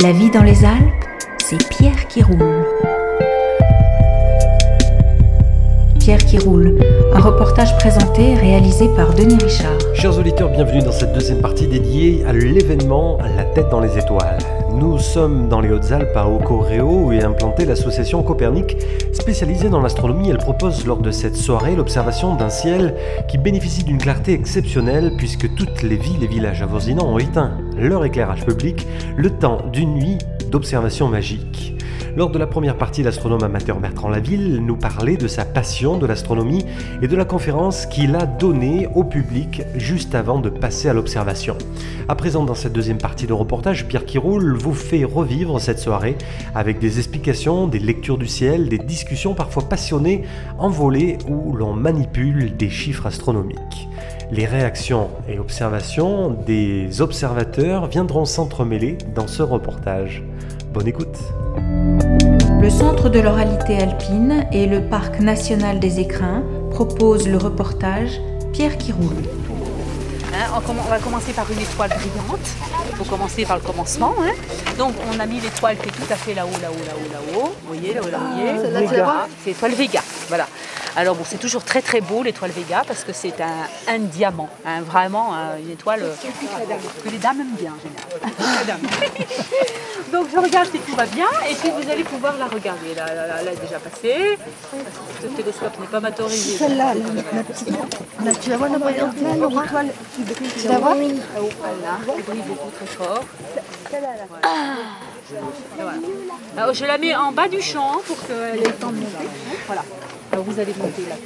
La vie dans les Alpes, c'est Pierre qui roule. Pierre qui roule, un reportage présenté et réalisé par Denis Richard. Chers auditeurs, bienvenue dans cette deuxième partie dédiée à l'événement La tête dans les étoiles. Nous sommes dans les Hautes-Alpes à Ocoréo où est implantée l'association Copernic spécialisée dans l'astronomie. Elle propose lors de cette soirée l'observation d'un ciel qui bénéficie d'une clarté exceptionnelle puisque toutes les villes et villages avoisinants ont éteint leur éclairage public le temps d'une nuit d'observation magique. Lors de la première partie, l'astronome amateur Bertrand Laville nous parlait de sa passion de l'astronomie et de la conférence qu'il a donnée au public juste avant de passer à l'observation. À présent, dans cette deuxième partie de reportage, Pierre Quiroul vous fait revivre cette soirée avec des explications, des lectures du ciel, des discussions parfois passionnées, envolées où l'on manipule des chiffres astronomiques. Les réactions et observations des observateurs viendront s'entremêler dans ce reportage. Bonne écoute. Le Centre de l'oralité alpine et le Parc national des écrins proposent le reportage Pierre qui roule. Hein, on, va commencer par une étoile brillante. Il faut commencer par le commencement. hein. Donc on a mis l'étoile qui est tout à fait là-haut, là-haut, là-haut, là-haut. Vous voyez, là-haut, là-haut. vous voyez Vega. C'est l'étoile Vega. Voilà. Alors bon, c'est toujours très très beau l'étoile Vega parce que c'est un, un diamant, hein, vraiment euh, une étoile euh, que les dames aiment bien en général. Donc je regarde si tout va bien et puis vous allez pouvoir la regarder. Là, là, là, elle est déjà passée. Ce télescope n'est pas motorisé. Celle-là, la, la petite. Là, tu la vois la moyenne l'étoile qui brille. Tu la vois? Voilà, elle brille beaucoup très fort. Voilà. Alors, je la mets en bas du champ pour qu'elle ait le temps de monter. Voilà. Vous allez monter là.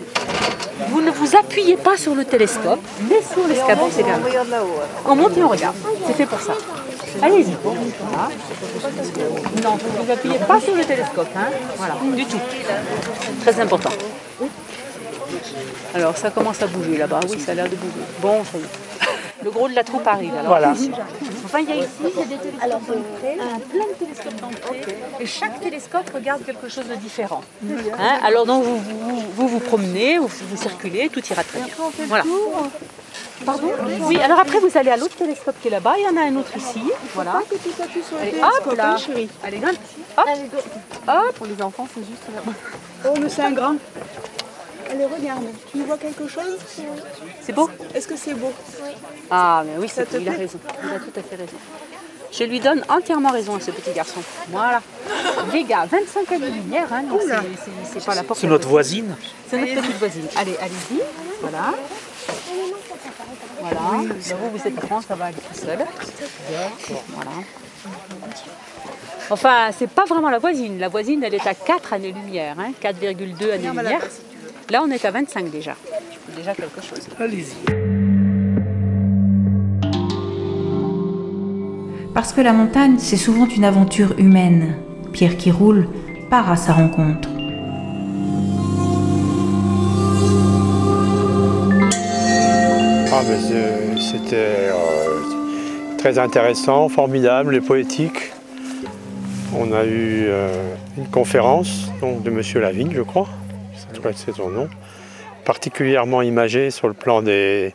Vous ne vous appuyez pas sur le télescope, mais sur l'escabeau, c'est bien. On monte et on regarde. C'est fait pour ça. Allez-y. Non, vous ne appuyez pas sur le télescope. Hein. Voilà, du tout. Très important. Alors ça commence à bouger là-bas. Oui, ça a l'air de bouger. Bon, ça y est. Le gros de la troupe arrive. Alors. Voilà. Enfin, il y a ici il y a des télescopes un plein de télescopes d'entrée, et chaque télescope regarde quelque chose de différent. Hein, alors donc vous vous, vous vous promenez, vous, vous circulez, tout ira très bien. Voilà. Pardon Oui, alors après vous allez à l'autre télescope qui est là-bas, il y en a un autre ici, voilà. Allez, hop là. Allez, grimpe. Hop, hop. Pour les enfants, c'est juste là-bas. Oh, mais c'est un grand. Allez, regarde. Tu vois quelque chose C'est beau Est-ce que c'est beau Ah, mais oui, Ça te il a plaît raison. Il a tout à fait raison. Je lui donne entièrement raison à ce petit garçon. Voilà. Les gars, 25 années-lumière, hein, donc c'est- pas la porte. C'est notre voisine. C'est notre petite voisine. Allez, allez-y. Voilà. Voilà. Vous, vous êtes grand, ça va aller tout seul. Voilà. Enfin, c'est pas vraiment la voisine. La voisine, elle est à 4 années-lumière, hein, 4,2 années-lumière. Là, on est à 25 déjà. C'est déjà quelque chose. Allez-y. Parce que la montagne, c'est souvent une aventure humaine. Pierre qui roule part à sa rencontre. Ah, ben, C'était euh, très intéressant, formidable et poétique. On a eu euh, une conférence donc, de M. Lavigne, je crois, son nom, particulièrement imagée sur le plan des,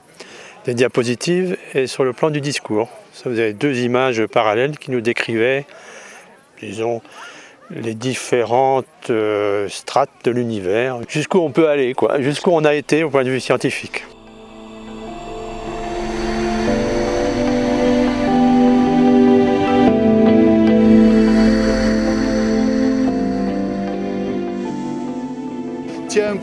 des diapositives et sur le plan du discours. Ça faisait deux images parallèles qui nous décrivaient, disons, les différentes euh, strates de l'univers, jusqu'où on peut aller, quoi, jusqu'où on a été au point de vue scientifique.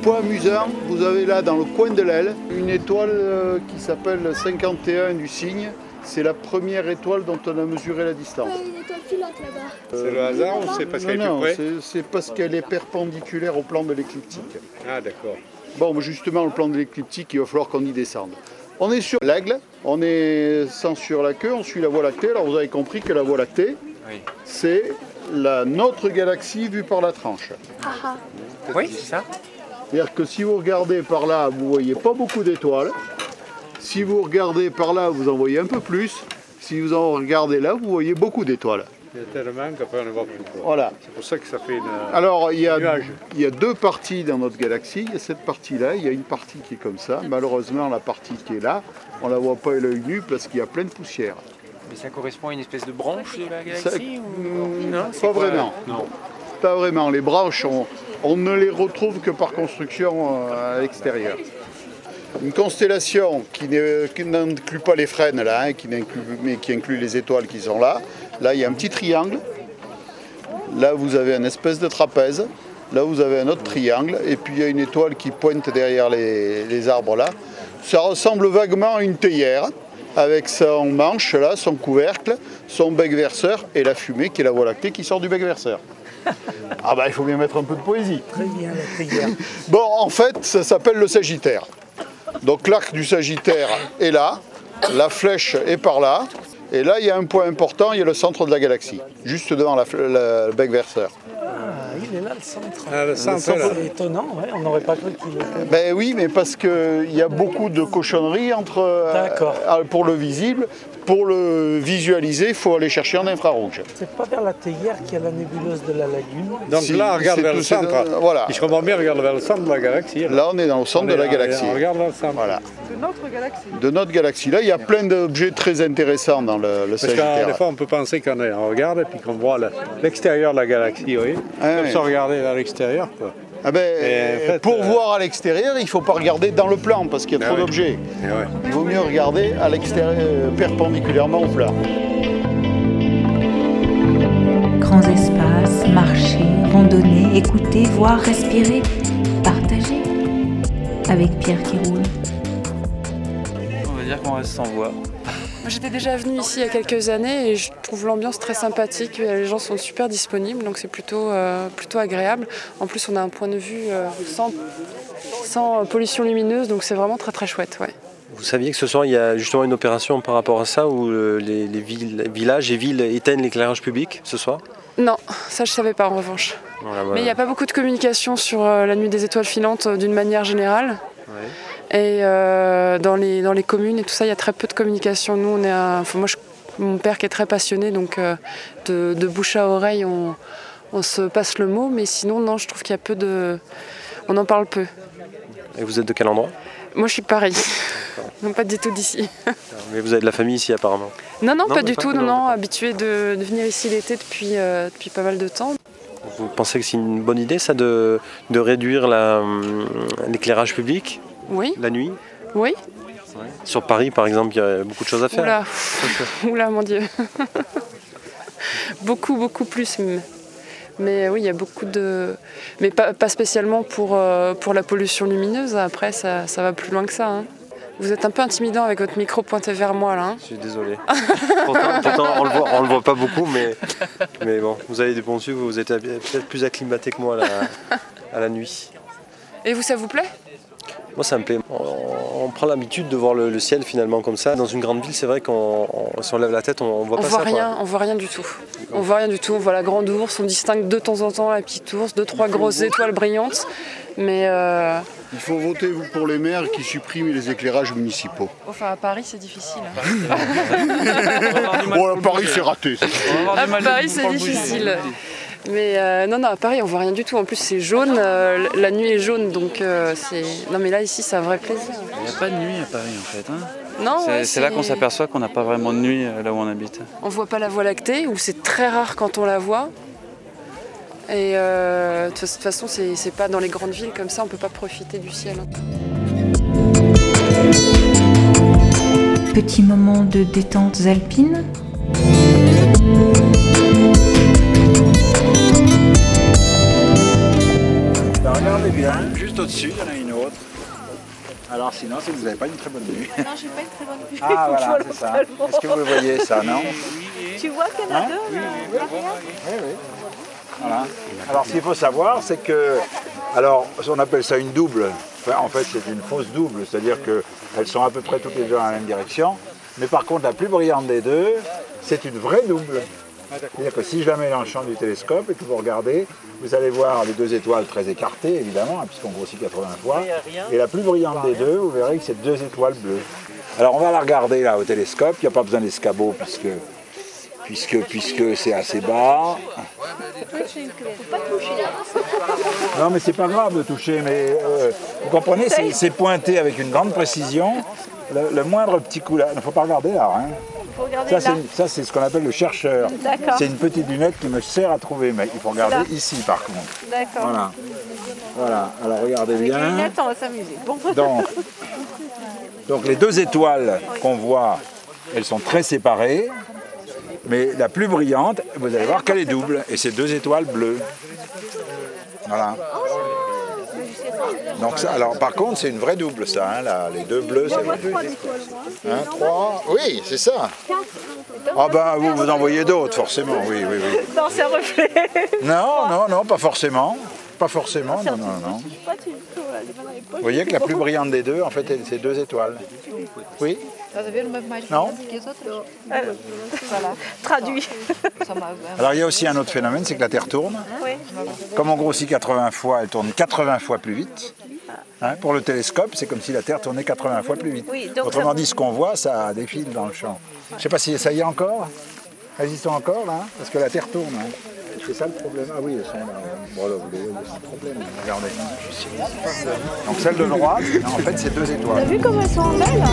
Point amusant, vous avez là dans le coin de l'aile une étoile euh, qui s'appelle 51 du cygne. C'est la première étoile dont on a mesuré la distance. une étoile filante là-bas. C'est le hasard ou c'est parce Non, non, c'est- c'est parce qu'elle est perpendiculaire au plan de l'écliptique. Ah d'accord. Bon, justement, le plan de l'écliptique, il va falloir qu'on y descende. On est sur l'aigle, on est sans sur la queue, on suit la Voie lactée. Alors vous avez compris que la Voie lactée, c'est la, notre galaxie vue par la tranche. Oui, c'est ça. C'est-à-dire que si vous regardez par là, vous voyez pas beaucoup d'étoiles. Si vous regardez par là, vous en voyez un peu plus. Si vous en regardez là, vous voyez beaucoup d'étoiles. Il y a tellement qu'après on ne voit plus. quoi. Voilà. C'est pour ça que ça fait une. Alors, il y, a, Nuage. il y a deux parties dans notre galaxie. Il y a cette partie-là, il y a une partie qui est comme ça. Malheureusement, la partie qui est là, on ne la voit pas à l'œil nu parce qu'il y a plein de poussière. Mais ça correspond à une espèce de branche de la Ça- galaxie ou... Mm, Non, pas c'est quoi vraiment. Non. Pas vraiment. Les branches, on, on ne les retrouve que par construction euh, à l'extérieur. Une constellation qui n'inclut pas les frênes, là, hein, mais qui inclut les étoiles qui sont là. Là, il y a un petit triangle. Là, vous avez une espèce de trapèze. Là, vous avez un autre triangle. Et puis, il y a une étoile qui pointe derrière les, les arbres là. Ça ressemble vaguement à une théière, avec son manche là, son couvercle, son bec verseur et la fumée qui est la Voie lactée qui sort du bec verseur. Ah bah il faut bien mettre un peu de poésie. Très bien, la théière. Bon, en fait, ça s'appelle le Sagittaire. Donc l'arc du Sagittaire est là, la flèche est par là, et là il y a un point important, il y a le centre de la galaxie, juste devant la, le bec verseur. Ah, il est là, le centre. Ah, le centre, là. C'est étonnant, ouais, on n'aurait pas cru qu'il était. Ben oui, mais parce qu'il y a beaucoup de cochonneries entre, euh, D'accord. euh, pour le visible. Pour le visualiser, il faut aller chercher en infrarouge. C'est pas vers la théière qu'il y a la nébuleuse de la lagune. Donc Si, là, on regarde vers le centre. euh, voilà. Si je comprends bien, on regarde vers le centre de la galaxie. là. Là, on est dans le centre On de la là, galaxie. On regarde vers le centre. Voilà. De notre galaxie. De notre galaxie. Là, il y a plein d'objets très intéressants dans le, le Parce que Sagittaire. des fois, on peut penser qu'on on regarde et puis qu'on voit le- l'extérieur de la galaxie, voyez Ah Comme ouais. ça, regarder vers l'extérieur, quoi. Ah ben, en fait, pour euh, voir à l'extérieur, il ne faut pas regarder dans le plan parce qu'il y a Ah trop oui. d'objets. Ouais. Il vaut mieux regarder à l'extérieur, euh, perpendiculairement au plat. Grands espaces, marcher, randonner, écouter, voir, respirer, partager. Avec Pierre qui roule. On va dire qu'on reste sans voix. J'étais déjà venue ici il y a quelques années et je trouve l'ambiance très sympathique. Les gens sont super disponibles, donc c'est plutôt, euh, plutôt agréable. En plus, on a un point de vue euh, sans, sans euh, pollution lumineuse, donc c'est vraiment très très chouette. Ouais. Vous saviez que ce soir, il y a justement une opération par rapport à ça où euh, les, les villes- villages et villes éteignent l'éclairage public ce soir? Non, ça je savais pas en revanche. Voilà, Mais il n'y a pas beaucoup de communication sur euh, la nuit des étoiles filantes euh, d'une manière générale. Ouais. Et euh, dans, les, dans les communes et tout ça, il y a très peu de communication. Nous, on est à- enfin, moi, je- mon père qui est très passionné, donc euh, de, de bouche à oreille, on, on se passe le mot. Mais sinon, non, je trouve qu'il y a peu de. On en parle peu. Et vous êtes de quel endroit? Moi, je suis pareil. non, pas du tout d'ici. Mais vous avez de la famille ici apparemment. Non, non, Non, pas du pas- tout. non, Non, habitué de, de venir ici l'été depuis, euh, depuis pas mal de temps. Vous pensez que c'est une bonne idée ça de, de réduire hum, l'éclairage public? Oui, la nuit oui. Sur Paris par exemple, il y a beaucoup de choses à faire. Oula, Oula, mon Dieu. beaucoup, beaucoup plus. même. Mais oui, il y a beaucoup de. Mais pas, pas spécialement pour, euh, pour la pollution lumineuse. Après, ça, ça va plus loin que ça. hein. Vous êtes un peu intimidant avec votre micro pointé vers moi là. hein. Je suis désolé. pourtant, pourtant, on le voit, on le voit pas beaucoup, mais, mais bon, vous avez des bons yeux, vous êtes peut-être plus acclimaté que moi à la, à la nuit. Et vous, ça vous plaît? Moi, ça me plaît. On, on prend l'habitude de voir le, le ciel finalement comme ça. Dans une grande ville, c'est vrai qu'on on- si on lève la tête, on, on voit On pas voit ça. quoi. rien, on voit rien du tout. On voit rien du tout. On voit la grande ours, on distingue de temps en temps la petite ours, deux trois grosses étoiles brillantes. Mais euh, Il faut voter vous, pour les maires qui suppriment les éclairages municipaux. enfin à Paris, c'est difficile. hein. Bon, à Paris, c'est raté. À Paris, c'est difficile. Mais euh, non, non, à Paris, on voit rien du tout. En plus, c'est jaune. euh, la nuit est jaune, donc euh, c'est. Non, mais là, ici, c'est un vrai plaisir. Il n'y a pas de nuit à Paris en fait. hein. Non, C'est ouais, c'est là qu'on s'aperçoit qu'on n'a pas vraiment de nuit là où on habite. On voit pas la Voie lactée, ou c'est très rare quand on la voit. Et euh, de toute façon, c'est c'est pas dans les grandes villes comme ça, on peut pas profiter du ciel. Petit moment de détente alpine. Regardez bien, juste au-dessus, il y en a une autre. Alors sinon, c'est que vous n'avez pas une très bonne vue. Non, j'ai pas une très bonne vue. Ah je voilà, c'est ça. Est-ce que vous le voyez ça, non Tu vois qu'il y en a Hein deux là, derrière Oui, oui. Voilà. Alors ce qu'il faut savoir, c'est que, alors on appelle ça une double. Enfin, en fait, c'est une fausse double, c'est-à-dire qu'elles sont à peu près toutes les deux dans la même direction. Mais par contre, la plus brillante des deux, c'est une vraie double. C'est-à-dire que si je la mets dans le champ du télescope et que vous regardez, vous allez voir les deux étoiles très écartées, évidemment, hein, puisqu'on grossit 80 fois. Et la plus brillante des deux, vous verrez que c'est deux étoiles bleues. Alors on va la regarder là au télescope, il n'y a pas besoin d'escabeau puisque, puisque, puisque c'est assez bas. Non mais c'est pas grave de toucher, mais euh, vous comprenez, c'est- c'est pointé avec une grande précision. Le, le moindre petit coup là, il ne faut pas regarder là, hein. Faut regarder Ça, là. c'est, ça, c'est ce qu'on appelle le chercheur. D'accord. C'est une petite lunette qui me sert à trouver, mais il faut regarder Là. ici par contre. D'accord. Voilà. Voilà, alors regardez Avec les bien. lunettes, on va s'amuser. Bon. Donc, donc les deux étoiles qu'on voit, elles sont très séparées, mais la plus brillante, vous allez voir qu'elle est double, et c'est deux étoiles bleues. Voilà. Donc ça, alors par contre, c'est une vraie double ça, hein, là, les deux bleus, c'est vrai. Un, trois, oui, c'est ça. Ah ben vous, vous en voyez d'autres, forcément, oui, oui, oui. Non, c'est un reflet. Non, non, non, pas forcément. Pas forcément, non, non, non. Vous voyez que la plus brillante des deux, en fait, c'est deux étoiles. Oui? Non Voilà. Traduit. Alors il y a aussi un autre phénomène, c'est que la Terre tourne. Oui. Comme on grossit 80 fois, elle tourne 80 fois plus vite. Hein, pour le télescope, c'est comme si la Terre tournait 80 fois plus vite. Oui, Autrement ça- dit, ce qu'on voit, ça défile dans le champ. Je ne sais pas si ça y est encore. Sont encore là, hein, parce que la Terre tourne. hein. C'est ça le problème. Ah oui, elles sont là. Bon, là, vous les voyez, c'est un problème. Regardez. Donc celle de droite, en fait, c'est deux étoiles. vu comme elles sont belles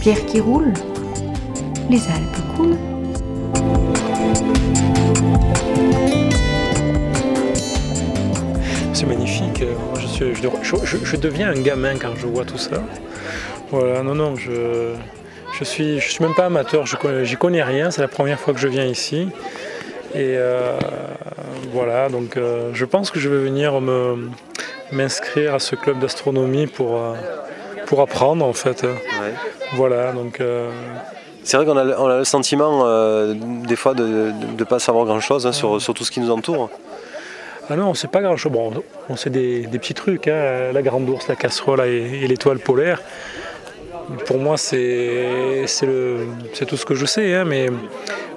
Pierre qui roule, les Alpes coulent. C'est magnifique. Euh, moi, Je, suis- je- je- je- je deviens un gamin quand je vois tout ça. Voilà, non, non, je, je suis, je suis même pas amateur, je j'y connais rien, c'est la première fois que je viens ici. Et euh, voilà, donc euh, je pense que je vais venir me, m'inscrire à ce club d'astronomie pour, euh, pour apprendre en fait. Voilà, donc C'est vrai qu'on a, on a le sentiment des fois de ne pas savoir grand-chose hein, sur, sur tout ce qui nous entoure. Ah non, c'est pas grand chose. Bon, on sait des, des petits trucs, hein, la grande ours, la casserole et, et l'étoile polaire. Pour moi, c'est tout ce que je sais. hein, mais,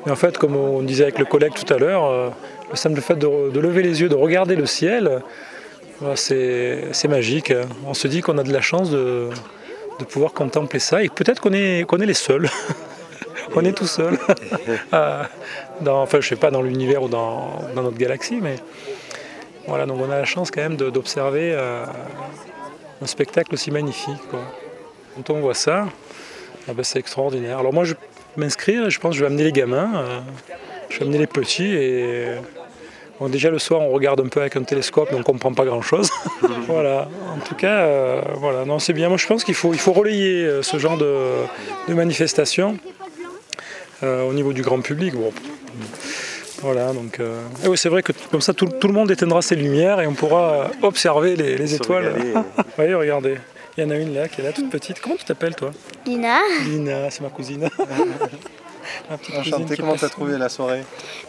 en fait, comme on disait avec le collègue tout à l'heure, euh, le simple fait de, lever les yeux, de regarder le ciel, voilà, c'est magique. hein. On se dit qu'on a de la chance de, pouvoir contempler ça et peut-être qu'on est, les seuls. on est tout seul. Ah, enfin, je sais pas, dans l'univers ou dans, notre galaxie, mais. Voilà, donc on a la chance quand même d'observer euh, un spectacle aussi magnifique. Quand on voit ça, ah ben, c'est extraordinaire. Alors moi, je vais m'inscrire et je pense que je vais amener les gamins, euh, je vais amener les petits et bon, déjà le soir, on regarde un peu avec un télescope, mais on comprend pas grand-chose. voilà. En tout cas, euh, voilà, non, c'est bien. Moi, je pense qu'il faut, il faut relayer euh, ce genre de, euh, au niveau du grand public. Bon, voilà, donc euh, et oui, c'est vrai que comme ça tout, tout le monde éteindra ses lumières et on pourra observer les, étoiles. voyez, regardez, il y en a une là qui est là toute petite. Comment tu t'appelles toi Lina Lina, c'est ma cousine. Ma petite cousine Enchanté, qui comment t'as trouvé la soirée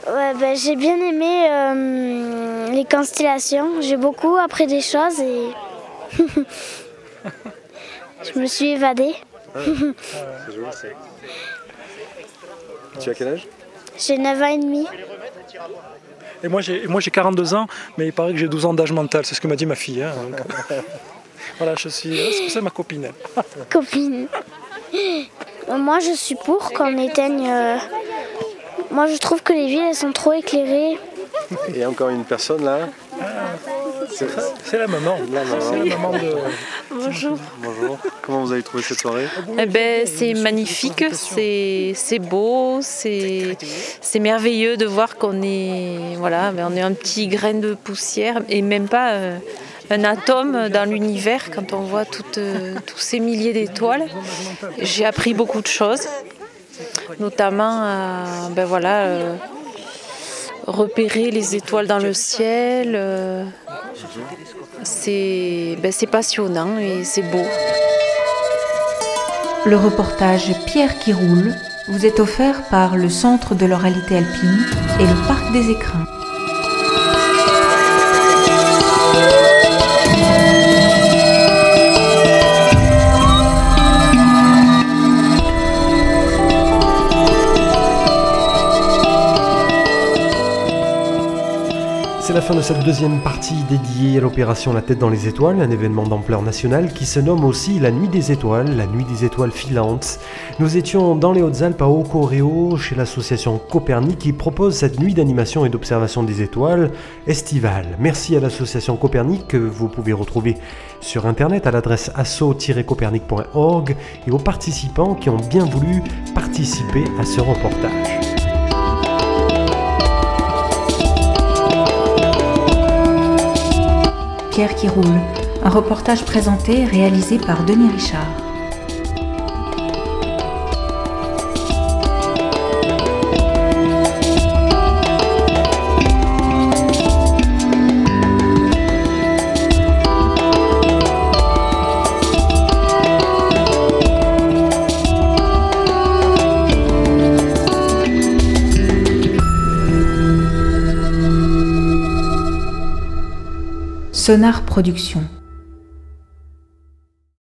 Ouais, ben, j'ai bien aimé euh, les constellations. J'ai beaucoup appris des choses et je me suis évadée. C'est joli ça. Tu as quel âge J'ai 9 ans et demi. Et moi j'ai moi j'ai 42 ans, mais il paraît que j'ai 12 ans d'âge mental, c'est ce que m'a dit ma fille. hein, donc. Voilà, je suis. C'est ça ma copine. Copine. Moi, je suis pour qu'on éteigne. euh, Moi, je trouve que les villes elles sont trop éclairées. Et encore une personne là. C'est la maman. La maman. C'est la maman de. Bonjour. Bonjour. Comment vous avez trouvé cette soirée Eh ben, c'est magnifique, c'est c'est beau, c'est c'est merveilleux de voir qu'on est voilà, ben, on est un petit grain de poussière et même pas euh, un atome dans l'univers quand on voit euh, tous ces milliers d'étoiles. J'ai appris beaucoup de choses, notamment à ben euh, repérer les étoiles dans le ciel. euh, c'est ben, c'est passionnant et c'est beau. Le reportage Pierre qui roule vous est offert par le Centre de l'oralité alpine et le Parc des écrins. C'est la fin de cette deuxième partie dédiée à l'opération La tête dans les étoiles, un événement d'ampleur nationale qui se nomme aussi la Nuit des étoiles, la Nuit des étoiles filantes. Nous étions dans les Hautes-Alpes à Ocoréo, chez l'association Copernic qui propose cette nuit d'animation et d'observation des étoiles estivale. Merci à l'association Copernic que vous pouvez retrouver sur internet à l'adresse asso-copernic.org et aux participants qui ont bien voulu participer à ce reportage. Qui roule, un reportage présenté et réalisé par Denis Richard. Sonar Productions